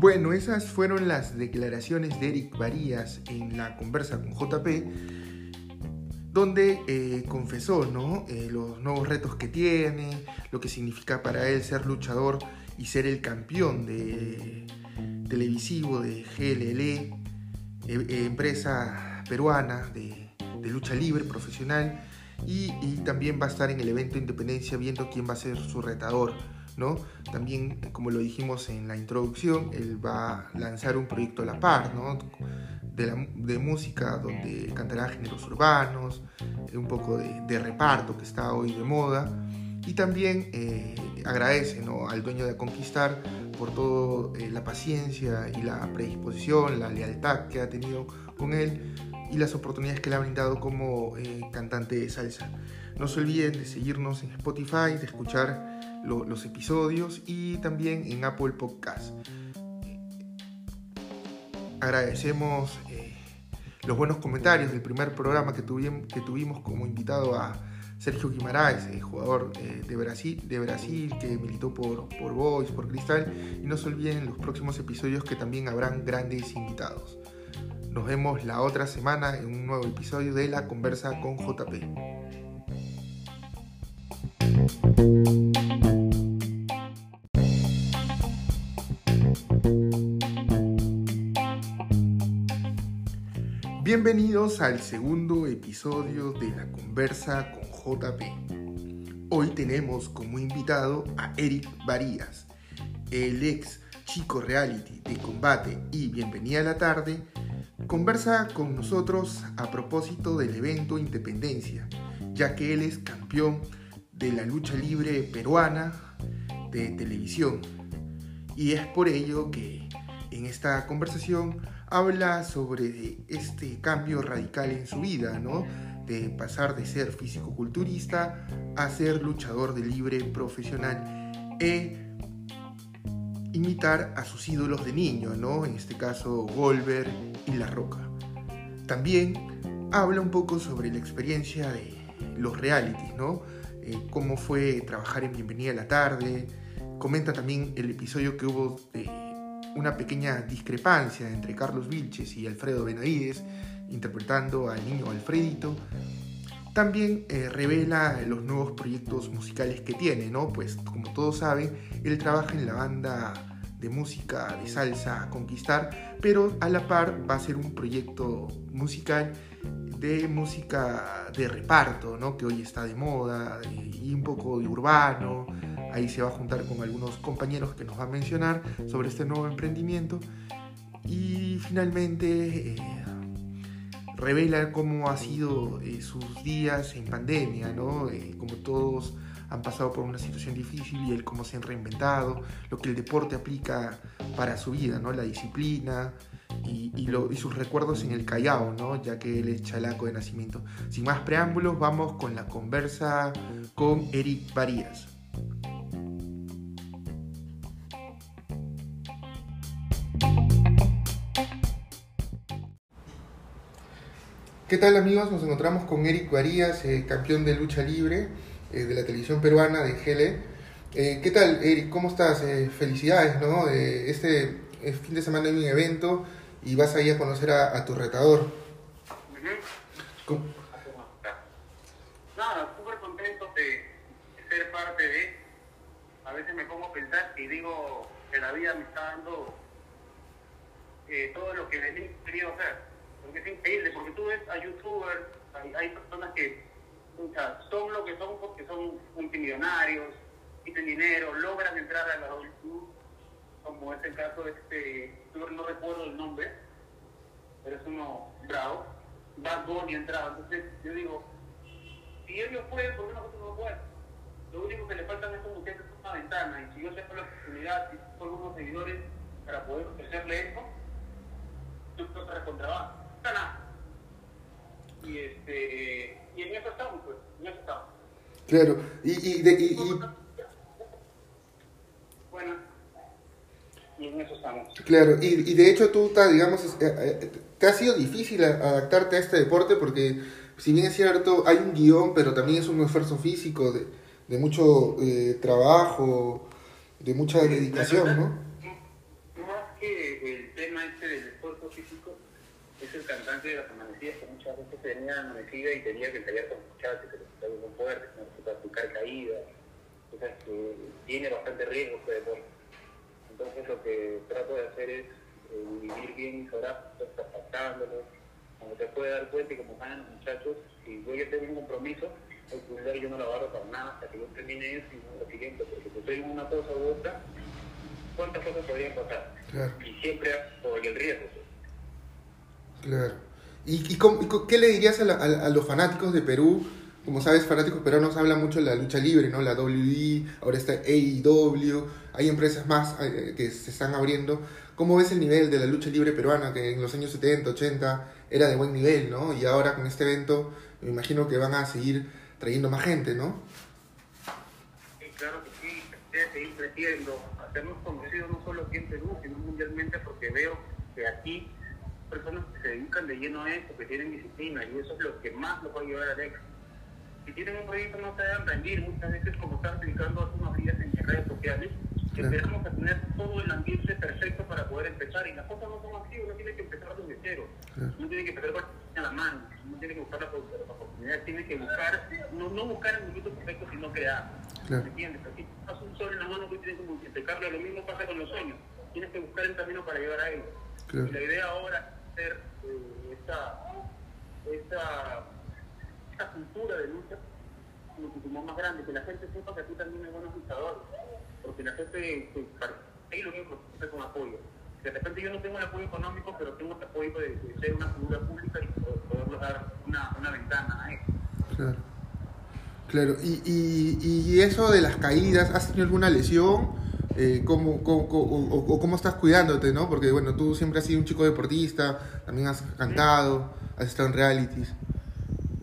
Bueno, esas fueron las declaraciones de Eric Varías en la conversa con JP, donde eh, confesó ¿no? Eh, los nuevos retos que tiene, lo que significa para él ser luchador y ser el campeón de televisivo de GLL, e, empresa peruana de, lucha libre profesional, y, y también va a estar en el evento Independencia viendo quién va a ser su retador. También, como lo dijimos en la introducción, él va a lanzar un proyecto a la par, De, música donde cantará géneros urbanos, un poco de, reparto que está hoy de moda. Y también eh, agradece al dueño de Conquistar por toda eh, la paciencia y la predisposición, la lealtad que ha tenido con él y las oportunidades que le ha brindado como cantante de salsa. No se olviden de seguirnos en Spotify, de escuchar los episodios y también en Apple Podcast. Agradecemos eh, los buenos comentarios del primer programa que, tuvimos, que tuvimos como invitado a Sergio Guimaraes, eh, jugador eh, de, Brasil, de Brasil que militó por, por Boys, por Cristal. Y no se olviden en los próximos episodios que también habrán grandes invitados. Nos vemos la otra semana en un nuevo episodio de La Conversa con JP. Bienvenidos al segundo episodio de la conversa con JP. Hoy tenemos como invitado a Eric Varías, el ex chico reality de combate y bienvenida a la tarde, conversa con nosotros a propósito del evento Independencia, ya que él es campeón de la lucha libre peruana de televisión. Y es por ello que en esta conversación habla sobre este cambio radical en su vida, ¿no? De pasar de ser físico-culturista a ser luchador de libre profesional e imitar a sus ídolos de niño, ¿no? En este caso, Golver y La Roca. También habla un poco sobre la experiencia de los realities, ¿no? Eh, cómo fue trabajar en Bienvenida a la Tarde. Comenta también el episodio que hubo de una pequeña discrepancia entre Carlos Vilches y Alfredo Benavides, interpretando al niño Alfredito. También eh, revela los nuevos proyectos musicales que tiene, ¿no? Pues como todos saben, él trabaja en la banda de música de salsa Conquistar, pero a la par va a ser un proyecto musical de música de reparto, ¿no? que hoy está de moda, y un poco de urbano. Ahí se va a juntar con algunos compañeros que nos va a mencionar sobre este nuevo emprendimiento. Y finalmente eh, revela cómo ha sido eh, sus días en pandemia, ¿no? Eh, como todos han pasado por una situación difícil y él cómo se han reinventado, lo que el deporte aplica para su vida, ¿no? La disciplina, y, sus recuerdos en el Callao, ¿no? ya que él es chalaco de nacimiento. Sin más preámbulos, vamos con la conversa con Eric Varías. ¿Qué tal amigos? Nos encontramos con Eric Varías, eh, campeón de lucha libre eh, de la televisión peruana de GL. Eh, ¿Qué tal, Eric? ¿Cómo estás? felicidades, ¿no? este fin de semana hay un evento y vas a ir a conocer a, tu retador. Nada, súper contento de ser parte de. A veces me pongo a pensar y digo que la vida me está dando eh, todo lo que he querido hacer. Porque es increíble, porque tú ves a youtubers, hay, personas que son lo que son porque son multimillonarios, tienen dinero, logran entrar a la YouTube como es el caso de este, no recuerdo el nombre, pero es uno bravo, Bad Bunny entraba. Entonces yo digo, si ellos pueden, ¿por qué nosotros no podemos? Lo único que le faltan es como que es una ventana, y si yo tengo la oportunidad, si tengo algunos seguidores para poder ofrecerle esto, yo creo que recontraban. Y, este, y en eso estamos, pues, en eso estamos. Claro, y, y, de, y, y... Bueno y en eso estamos. Claro, y, y de hecho tú, digamos, eh, eh, te ha sido difícil adaptarte a este deporte porque si bien es cierto, hay un guion, pero también es un esfuerzo físico de, de mucho eh, trabajo, de mucha dedicación, ¿no? Más que el tema este del esfuerzo físico, es el cantante de las amanecidas que muchas veces tenía amanecida y tenía que ensayar con muchachos que les muy fuerte, que practicar caídas, cosas que tiene bastante riesgo este deporte. Entonces lo que trato de hacer es eh, vivir bien mis horas, pasándolos, cuando te puede dar cuenta y como saben los muchachos, si yo ya tengo un compromiso, el primer yo no lo agarro para nada hasta que yo termine eso y no lo siguiente, porque si estoy en una cosa u otra, ¿cuántas cosas podrían pasar? Claro. Y siempre por el riesgo. Claro. ¿Y, y, cómo, y qué le dirías a, la, a, los fanáticos de Perú? Como sabes, fanáticos peruanos hablan mucho de la lucha libre, ¿no? La WWE, ahora está AEW, hay empresas más eh, que se están abriendo. ¿Cómo ves el nivel de la lucha libre peruana que en los años 70, 80 era de buen nivel, ¿no? Y ahora con este evento me imagino que van a seguir trayendo más gente, ¿no? Claro que sí, seguir creciendo, hacernos conocidos no solo aquí en Perú, sino mundialmente, porque veo que aquí personas que se dedican de lleno a esto, que tienen disciplina, y eso es lo que más los va a llevar al éxito. Si tienen un proyecto no se deben rendir, muchas veces como están explicando hace unos días en redes sociales, que empezamos a tener todo el ambiente perfecto para poder empezar, y las cosas no son así, uno tiene que empezar desde cero, uno tiene que empezar con la mano, uno tiene que buscar la, la oportunidad, tiene que buscar, no, no buscar el minuto perfecto, sino crear. Claro. ¿Me entiendes? Aquí pasa un sol en la mano, tú tienes que multiplicarlo, lo mismo pasa con los sueños, tienes que buscar el camino para llegar a él. Claro. Y la idea ahora hacer eh, esta, esta, esta cultura de lucha muchísimo más grande, que la gente sepa que aquí también hay buenos luchadores, porque la gente, ahí lo mismo, es con apoyo. De repente yo no tengo el apoyo económico, pero tengo el apoyo de, ser una figura pública y poderles dar una, una ventana a eso. Claro. Claro, y, y, y eso de las caídas, ¿has tenido alguna lesión? Eh, ¿cómo, cómo, cómo, o, o, cómo estás cuidándote, no? Porque, bueno, tú siempre has sido un chico deportista, también has cantado, has estado en realities.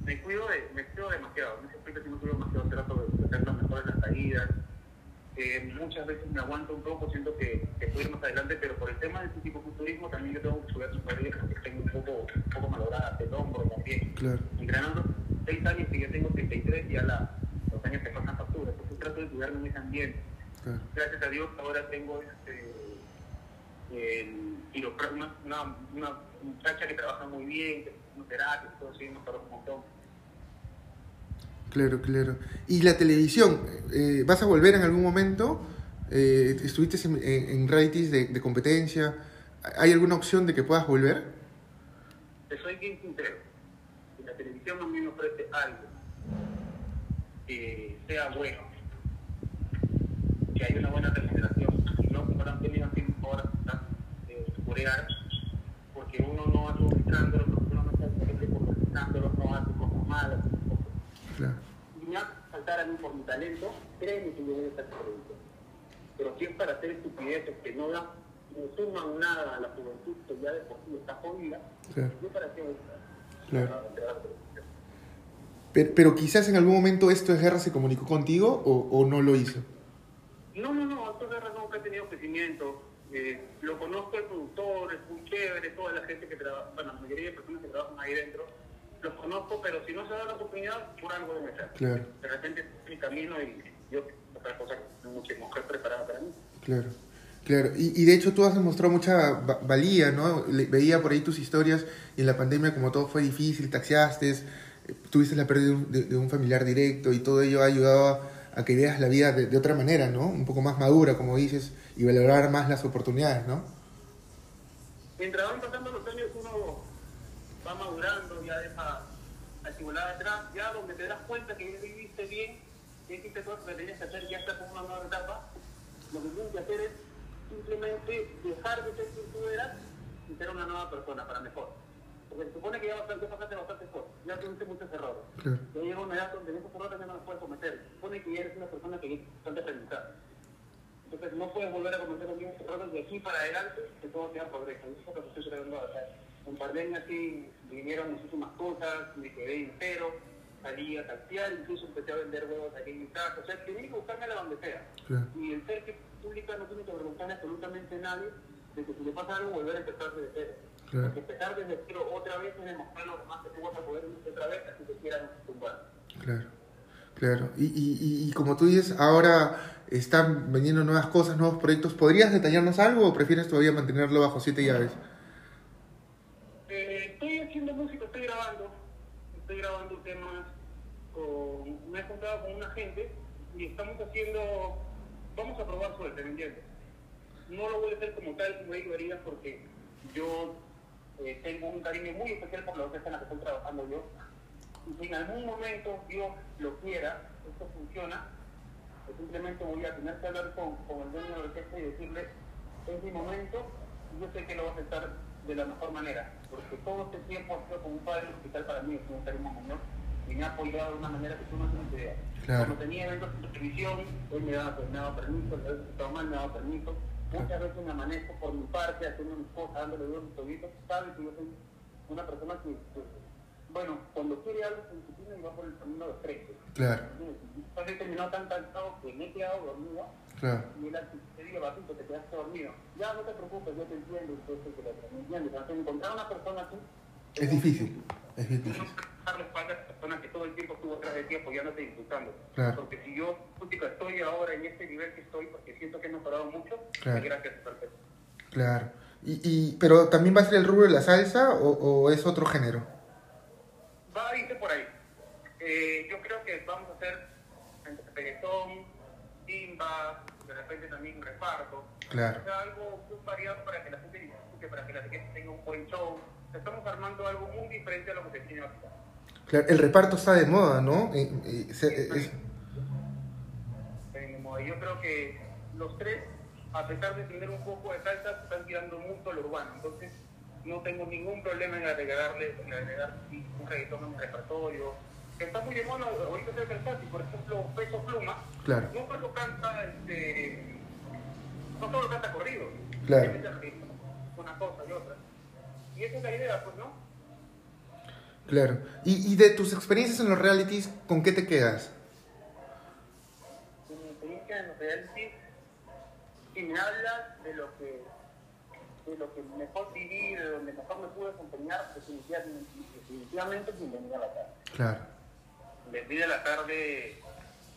Me cuido, de, me cuido demasiado, me siempre que me cuido demasiado, trato de hacer lo mejor en las caídas. Eh, muchas veces me aguanto un poco, siento que, que puedo ir más adelante, pero por el tema del psicoculturismo también yo tengo que subir su caídas porque tengo un poco, un poco malograda el hombro también. Claro. Entrenando seis años que yo tengo 33 ya la, los años te pasan factura, entonces trato de cuidarme en ese ambiente. Claro. Gracias a Dios ahora tengo este, el quiropráctico, una, una, muchacha que trabaja muy bien, que es terapia, todo así, nos paró un montón. Claro, claro. ¿Y la televisión? Eh, ¿Vas a volver en algún momento? Eh, ¿Estuviste en, en, en realities de, de, competencia? ¿Hay alguna opción de que puedas volver? Te soy bien sincero. Si la televisión a mí me ofrece algo que sea bueno, que haya una buena remuneración, y no como han tenido así horas eh, curear, porque uno no hace un escándalo, porque uno no está siempre por los escándalos, no hace cosas malas. Claro. Si me hace saltar a mí por mi talento, créeme que yo voy a estar producto. Pero si es para hacer estupideces que no dan, no suman nada a la juventud que ya de por sí está jodida, claro. yo para qué voy a estar. Claro. Pero, pero, quizás en algún momento esto de guerra se comunicó contigo o, o no lo hizo. No, no, no, de guerra nunca ha tenido crecimiento. Eh, lo conozco el productor, es muy chévere, toda la gente que trabaja, bueno, la mayoría de personas que trabajan ahí dentro, los conozco, pero si no se da la oportunidad, por algo debe ser. Claro. De repente es mi camino y yo otra cosa mujer preparada para mí. Claro. Claro, y, y, de hecho tú has demostrado mucha valía, ¿no? Le, veía por ahí tus historias y en la pandemia como todo fue difícil, taxiaste, eh, tuviste la pérdida de un, de, de un, familiar directo y todo ello ha ayudado a, a que veas la vida de, otra manera, ¿no? Un poco más madura, como dices, y valorar más las oportunidades, ¿no? Mientras van pasando los años uno va madurando, ya deja acumulada atrás, ya donde te das cuenta que ya viviste bien, que hiciste todo lo que tenías que hacer, ya estás en una nueva etapa, lo que tienes que hacer es simplemente dejar de ser quien tú eras y ser una nueva persona para mejor. Se supone que ya bastante, pasaste bastante cosas, ya tuviste muchos errores. Claro. Ya llega una edad donde esos errores ya no los puedes cometer. Se supone que ya eres una persona que bastante aprendizaje. Entonces no puedes volver a cometer los mismos errores de aquí para adelante, que todo sea progreso. Eso es lo que estoy tratando de hacer. En sí vinieron muchísimas cosas, me quedé entero, salí a taxiar, incluso empecé a vender huevos aquí en mi casa. O sea, tenía que buscármela donde sea. Claro. Y el ser que pública no tiene que preguntarle absolutamente a nadie de que si le pasa algo, volver a empezar desde cero. Claro. Empezar desde cero otra vez es demostrar demás que tú vas a poder otra vez, así que quieran tumbar. Claro. Claro, y, y, y como tú dices, ahora están vendiendo nuevas cosas, nuevos proyectos. ¿Podrías detallarnos algo o prefieres todavía mantenerlo bajo siete llaves? Eh, estoy haciendo música, estoy grabando, estoy grabando temas con, me he juntado con una gente y estamos haciendo, vamos a probar suerte, ¿me entiendes? No lo voy a hacer como tal, como ellos harían, porque yo eh, tengo un cariño muy especial por la orquesta en la que estoy trabajando yo y si en algún momento Dios lo quiera, esto funciona, pues simplemente voy a tener que hablar con, con el dueño de la orquesta y decirle, es mi momento, y yo sé que lo va a aceptar de la mejor manera, porque todo este tiempo ha sido como un padre hospital para mí, es un cariño mayor, y me ha apoyado de una manera que tú no tienes idea. Claro. Cuando tenía eventos de televisión, él me daba, me daba permiso, me daba permiso, muchas veces me amanezco por mi parte, haciendo mis cosas, dándole dos mis tobillitos, sabes que yo soy una persona que, que bueno, cuando quiere algo su y va por el camino de frente. Claro. Entonces he terminado tan cansado que me he quedado dormido. Claro. Y él te digo, Batito, te quedaste dormido. Ya, no te preocupes, yo te entiendo, entonces que ¿me entiendes? Entonces, encontrar una persona así... Es difícil, es difícil. No la espalda a esa persona que todo el tiempo estuvo atrás de ti apoyándote y disfrutando. Claro. Porque si yo, estoy ahora en este nivel que estoy, porque mejorado mucho, Claro. gracias, perfecto. Claro. Y, y, pero también va a ser el rubro de la salsa o, o es otro género? Va a irse por ahí. Eh, yo creo que vamos a hacer entre reggaetón, timba, de repente también un reparto. Claro. O sea, algo muy variado para que la gente disfrute, para que la gente tenga un buen show. Estamos armando algo muy diferente a lo que se tiene ahorita. Claro, el reparto está de moda, ¿no? Eh, eh, se- es- Yo creo que los tres, a pesar de tener un poco de salsa, están tirando mucho al urbano. Entonces, no tengo ningún problema en agregarle, en agregar un reggaetón en mi repertorio. Que está muy de moda ahorita es el versátil. Por ejemplo, Peso Pluma, Claro. no solo canta, este, no solo canta corrido. Claro. Una cosa y otra. Y esa es la idea, pues, ¿no? Claro. Y, y de tus experiencias en los realities, ¿con qué te quedas? mi experiencia en los reality, si me hablas de lo que de lo que mejor viví, de donde mejor me pude desempeñar, definitivamente, definitivamente bienvenida a la tarde. Claro. Bienvenida a la tarde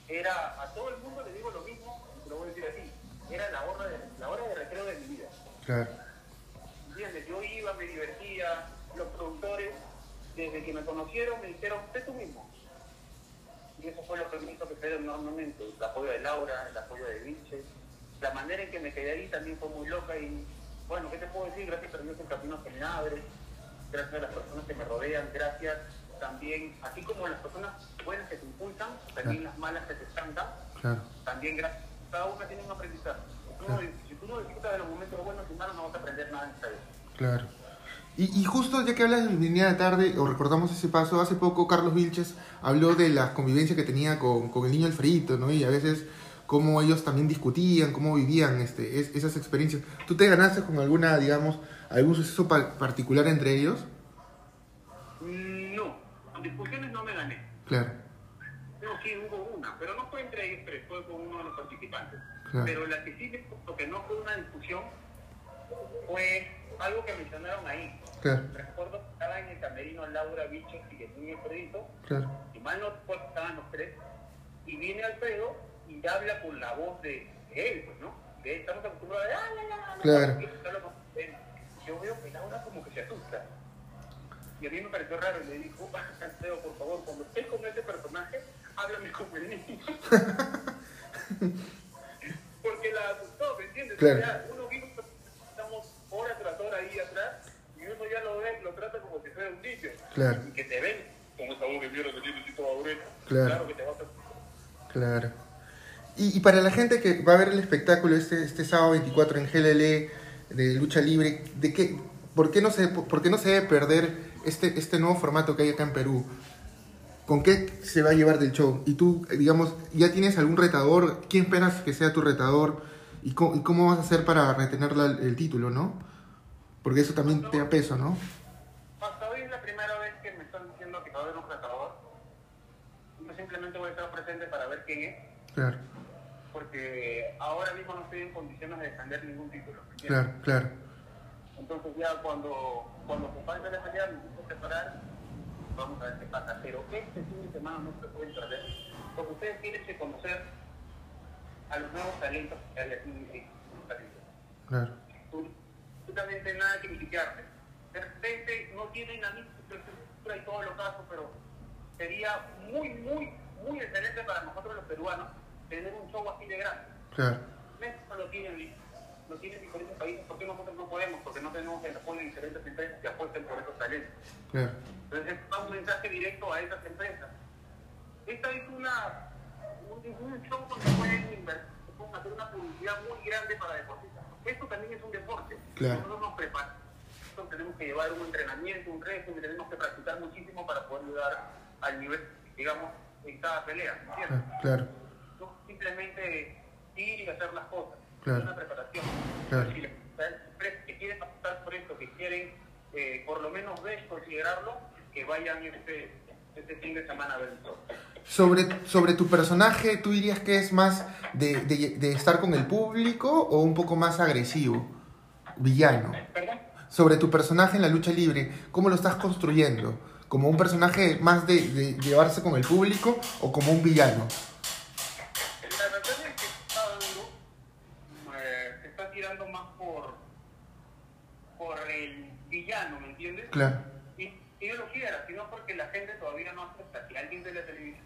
era, a todo el mundo le digo lo mismo, lo voy a decir así, era la hora de, la hora de recreo de mi vida. Claro. ¿Entiendes? Yo iba, me divertía, los productores, desde que me conocieron, me dijeron, sé tú mismo. Y eso fue lo que me hizo crecer enormemente. El apoyo de Laura, el apoyo de Vince, la manera en que me quedé ahí también fue muy loca y, bueno, ¿qué te puedo decir? Gracias a Dios el camino se me abre, gracias a las personas que me rodean, gracias también, así como las personas buenas que te impulsan, también las malas que te estancan, Claro. también gracias, cada una tiene un aprendizaje. Si tú, no, si tú no disfrutas de los momentos buenos y malos, no vas a aprender nada en esta vida. Claro. Y, y justo ya que hablas de Bienvenida de Tarde, o recordamos ese paso, hace poco Carlos Vilches habló de la convivencia que tenía con, con el niño Alfredito, ¿no? Y a veces cómo ellos también discutían, cómo vivían este, es- esas experiencias. ¿Tú te ganaste con alguna, digamos, algún suceso pa- particular entre ellos? No, con discusiones no me gané. Claro, No, sí hubo una, pero no fue entre ellos tres, fue con uno de los participantes. Claro. Pero la que sí gustó, que no fue una discusión, fue algo que mencionaron ahí. claro, Recuerdo que estaba en el camerino Laura Bichos y el niño Alfredito, claro, si mal no recuerdo, estaban los tres, y viene Alfredo y habla con la voz de él, pues, ¿no? De él, estamos acostumbrados a... "Ah, la, la, la, la", Claro. Yo veo que Laura como que se asusta. Y a mí me pareció raro y le dijo, Alfredo, por favor, cuando estés con ese personaje, háblame como el niño. Porque la asustó, ¿me entiendes? Claro. O sea, uno vino, estamos hora tras hora ahí atrás, y uno ya lo ve, lo trata como si fuera un niño. Claro. Y que te ven con esa voz de mierda que tiene toda dureta. Claro. Claro que te vas a... claro. Y, y para la gente que va a ver el espectáculo este, este sábado 24 en GLL de lucha libre, ¿de qué, por, qué no se, ¿por qué no se debe perder este, este nuevo formato que hay acá en Perú? ¿Con qué se va a llevar del show? Y tú, eh, digamos, ¿ya tienes algún retador? ¿Quién esperas que sea tu retador? ¿Y cómo, y cómo vas a hacer para retener la- el título, no? Porque eso también te da peso, ¿no? Hasta hoy es la primera vez que me están diciendo que va a haber un retador. Yo simplemente voy a estar presente para ver quién es, Claro, porque ahora mismo no estoy en condiciones de defender ningún título. claro, claro. Entonces ya cuando, cuando se pase la pelea, me separar, vamos a ver qué pasa. Pero este fin de semana no se puede perder, porque ustedes tienen que conocer a los nuevos talentos que hay aquí en Claro. Absolutamente nada que criticarte. De repente no tienen la misma estructura y todos los casos, pero sería muy, muy, muy excelente para nosotros los peruanos tener un show así de grande. Claro. México lo tiene, lo tienen diferentes países, ¿por qué nosotros no podemos? Porque no tenemos el apoyo de diferentes empresas que apuesten por esos talentos. Claro. Entonces, es un mensaje directo a esas empresas. Esta es una, un, un show donde pueden invertir, pueden hacer una publicidad muy grande para deportistas. Esto también es un deporte. Claro. Nosotros nos preparamos, tenemos que llevar un entrenamiento, un régimen, tenemos que practicar muchísimo para poder llegar al nivel, digamos, en cada pelea. ¿entiendes? Ah, Claro. No simplemente ir y hacer las cosas. Claro. Es una preparación. Claro. Si las empresas que quieren optar por esto, que quieren eh, por lo menos ver, considerarlo, que vayan este, este fin de semana a ver el show. Sobre, sobre tu personaje, ¿tú dirías que es más de, de- de estar con el público o un poco más agresivo? Villano. ¿Perdón? Sobre tu personaje en la lucha libre, ¿cómo lo estás construyendo? ¿Como un personaje más de, de llevarse con el público o como un villano? El villano, ¿me entiendes? Claro, Y, y yo lo quiera, sino porque la gente todavía no acepta que alguien de la televisión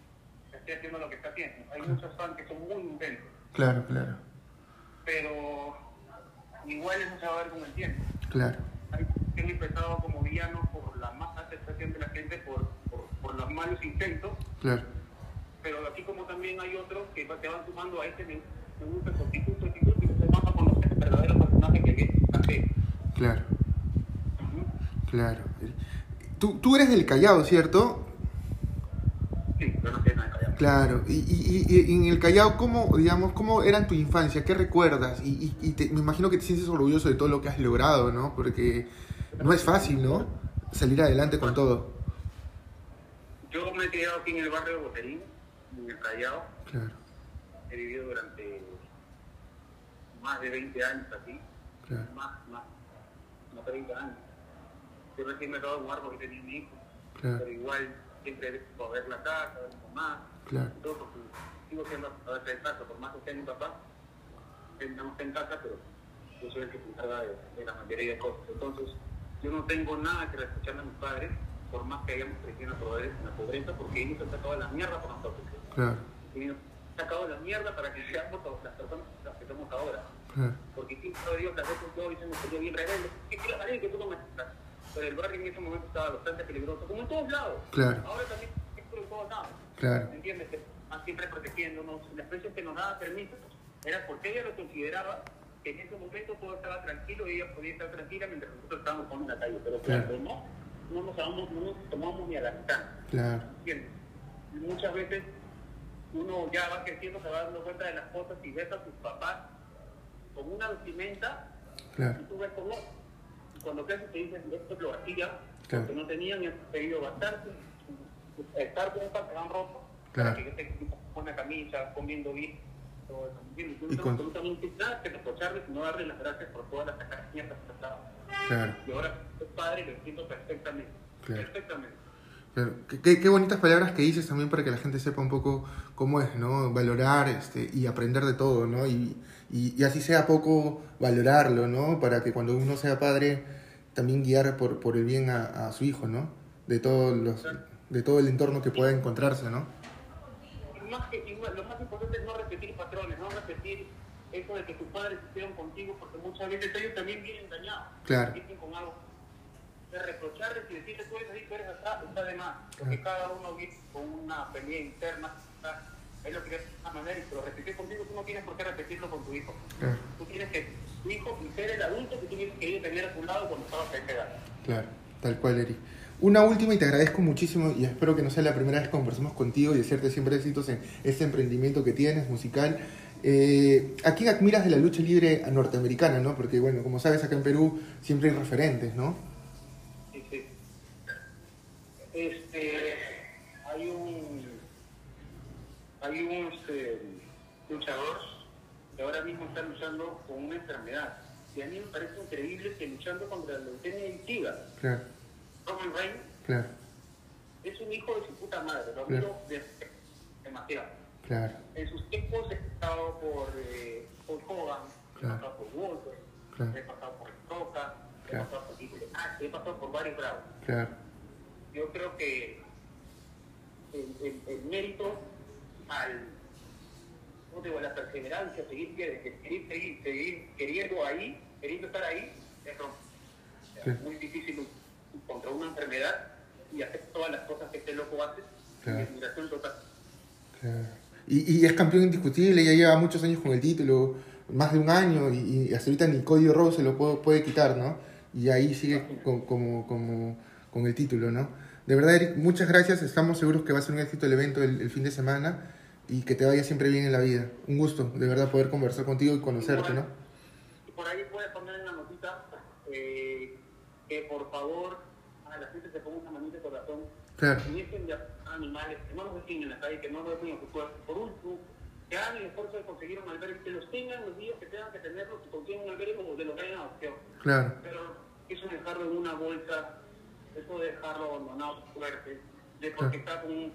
esté haciendo lo que está haciendo. Hay muchos fans que son muy intensos, claro, claro, pero igual eso se va a ver con el tiempo. claro, Hay que han empezado como villanos por la más aceptación de la gente, por, por, por los malos intentos, claro, pero así como también hay otros que te van sumando a este me me gusta actitud, su actitud, y se van a conocer el verdadero personaje que es claro, claro. Tú, tú eres del Callao, ¿cierto? Sí, pero no ver. Claro, y, y- y- y en el Callao, ¿cómo, digamos, cómo era tu infancia? ¿Qué recuerdas? Y, y- y te- me imagino que te sientes orgulloso de todo lo que has logrado, ¿no? Porque no es fácil, ¿no? Salir adelante con todo. Yo me he criado aquí en el barrio de Boterín, en el Callao. Claro, He vivido durante más de 20 años aquí, claro, más, más, más de 20 años. Yo recién me acabo de mudar porque tenía mi hijo, claro, pero igual siempre debo ver la casa, ver mi mamá, claro, todo porque sigo siendo a veces en casa, por más que esté mi papá, no está en casa, pero yo soy el que se encarga de, de la mayoría de cosas. Entonces, yo no tengo nada que reprocharle a mis padres, por más que hayamos crecido en la pobreza, en la pobreza porque ellos han sacado la mierda por nosotros. claro, Y han sacado la mierda para que seamos las personas las que somos ahora. claro, Porque siempre Dios, las veces yo hice me salió bien rebelde. ¿Qué quiero salir que tú no me estás? Pero el barrio en ese momento estaba bastante peligroso, como en todos lados. Claro. Ahora también es por todos lados. claro, ¿Me entiendes? Siempre protegiéndonos. Las veces que nos daba permiso era porque ella lo consideraba que en ese momento todo estaba tranquilo y ella podía estar tranquila mientras nosotros estábamos con en la calle. Pero Claro. claro, no, no nos, damos, no nos tomamos ni a la mitad. claro, ¿entiendes? Muchas veces uno ya va creciendo, se va dando cuenta de las cosas y ves a sus papás con una vestimenta claro, y tú ves con otro. Y cuando creces te dicen, esto lo hacía, Claro. porque no tenían y han pedido bastante, estar con un pantalón roto, Claro. que te con una camisa, comiendo bien, todo eso. no con- absolutamente nada que reprocharles, sino darles las gracias por todas las mierdas que estaban. claro. Y ahora, es padre, lo entiendo perfectamente. Claro. Perfectamente. Qué- qué bonitas palabras que dices también para que la gente sepa un poco cómo es, ¿no? Valorar este, y aprender de todo, ¿no? Y, y, y así sea poco valorarlo, ¿no? Para que cuando uno sea padre también guiar por, por el bien a, a su hijo, ¿no? De, todos los, de todo el entorno que pueda encontrarse, ¿no? Más que, lo más importante es no repetir patrones, no repetir eso de que tus padres estuvieron contigo, porque muchas veces ellos también vienen dañados. Claro. Vienen con algo. De reprocharles y decirles tú eres así, tú eres acá, está de más. Porque cada uno viene con una pelea interna, él lo de una manera y si lo repetir contigo, tú no tienes por qué repetirlo con tu hijo. Claro, Tú tienes que, tu hijo, y ser el adulto que tú tienes que ir a tener a tu lado cuando estabas a esa edad. claro, tal cual, Eri. Una última y te agradezco muchísimo y espero que no sea la primera vez que conversemos contigo y desearte siempre éxitos en este emprendimiento que tienes, musical. Eh, ¿A quién admiras de la lucha libre norteamericana, no? Porque, bueno, como sabes, acá en Perú siempre hay referentes, ¿no? Sí, sí. Este, hay un este, luchador que ahora mismo está luchando con una enfermedad. Y a mí me parece increíble que luchando contra la leucemia y SIDA, Claro, Roman Reigns claro, es un hijo de su puta madre, lo admiro de- demasiado. Claro. En sus tiempos he pasado por, eh, por Hogan, Claro. he pasado por Walter, Claro. he pasado por Roca, he Claro. pasado por Tito Ah, he pasado por varios bravos. Claro. Yo creo que el, el- el mérito al ¿cómo te digo? la perseverancia, seguir, seguir, seguir, seguir queriendo ahí, queriendo estar ahí, es rom- o sea, Sí. muy difícil contra una enfermedad y hacer todas las cosas que este loco hace, Claro. admiración total. Claro. Y, y es campeón indiscutible, ya lleva muchos años con el título, más de un año, y, y hasta ahorita ni Cody Rose se lo puede, puede quitar, ¿no? Y ahí sigue con, como, como, con el título, ¿no? De verdad, Eric, muchas gracias. Estamos seguros que va a ser un éxito el evento el, el fin de semana y que te vaya siempre bien en la vida. Un gusto, de verdad, poder conversar contigo y conocerte, ¿no? Y por ahí puedes poner en la notita eh, que por favor a la gente se ponga una manita de corazón Claro, si dejen de animales, que no los dejen en la calle, que no los dejen en su cuerpo. Por último, que hagan el esfuerzo de conseguir un albergue, que los tengan los días que tengan que tenerlos y consigan un albergue como de los que hayan adopción. claro, Pero eso de dejarlo en una bolsa, eso de dejarlo abandonado fuerte, de porque está con, un,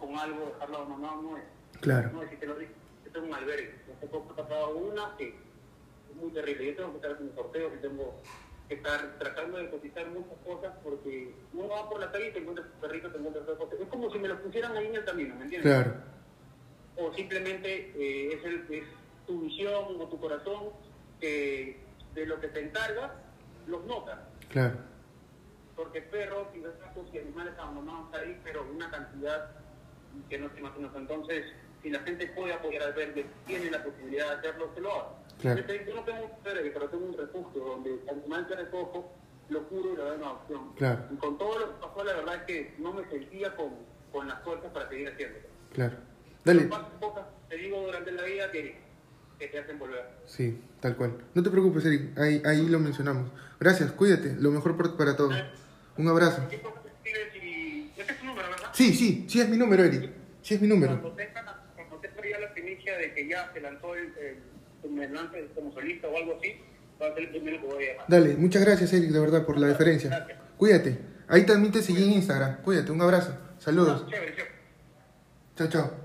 con algo, dejarlo abandonado no es. claro, No es si te lo digo, esto es un albergue. Hace poco ha pasado una que es muy terrible. Yo tengo que estar haciendo sorteos y tengo que estar tratando de cotizar muchas cosas porque uno va por la calle y te encuentras tu perrito, te encuentras otra cosa. Es como si me lo pusieran ahí en el camino, ¿me entiendes? claro, O simplemente eh, es, el, es tu visión o tu corazón que de lo que te encargas los notas. claro, Porque perros y gatos y animales abandonados ahí, pero una cantidad que no te imaginas. Entonces, si la gente puede apoyar al verde, tiene la posibilidad de hacerlo, que lo haga. Claro. Yo, no tengo un pero tengo un refugio donde el animal que recojo lo curo y lo doy en adopción. Claro. Y con todo lo que pasó, la verdad es que no me sentía con, con las fuerzas para seguir haciéndolo. claro. Dale. Cosas, te digo, durante la vida que, que te hacen volver. Sí, tal cual. No te preocupes, Eric, ahí, ahí lo mencionamos. Gracias, cuídate, lo mejor para todos. Un abrazo. ¿Qué cosas te escribes y... Ese es tu número, ¿verdad? Sí, sí, sí es mi número, Eric. Sí es mi número. Cuando tenga, cuando tenga ya la primicia de que ya se lanzó el, el, el lance como solista o algo así, va a ser el primero que voy a llamar. Dale, muchas gracias, Eric, de verdad, por la deferencia. Gracias. Cuídate. Ahí también te seguí en Instagram. Cuídate, un abrazo. Saludos. Chévere, chévere. Chao, chao.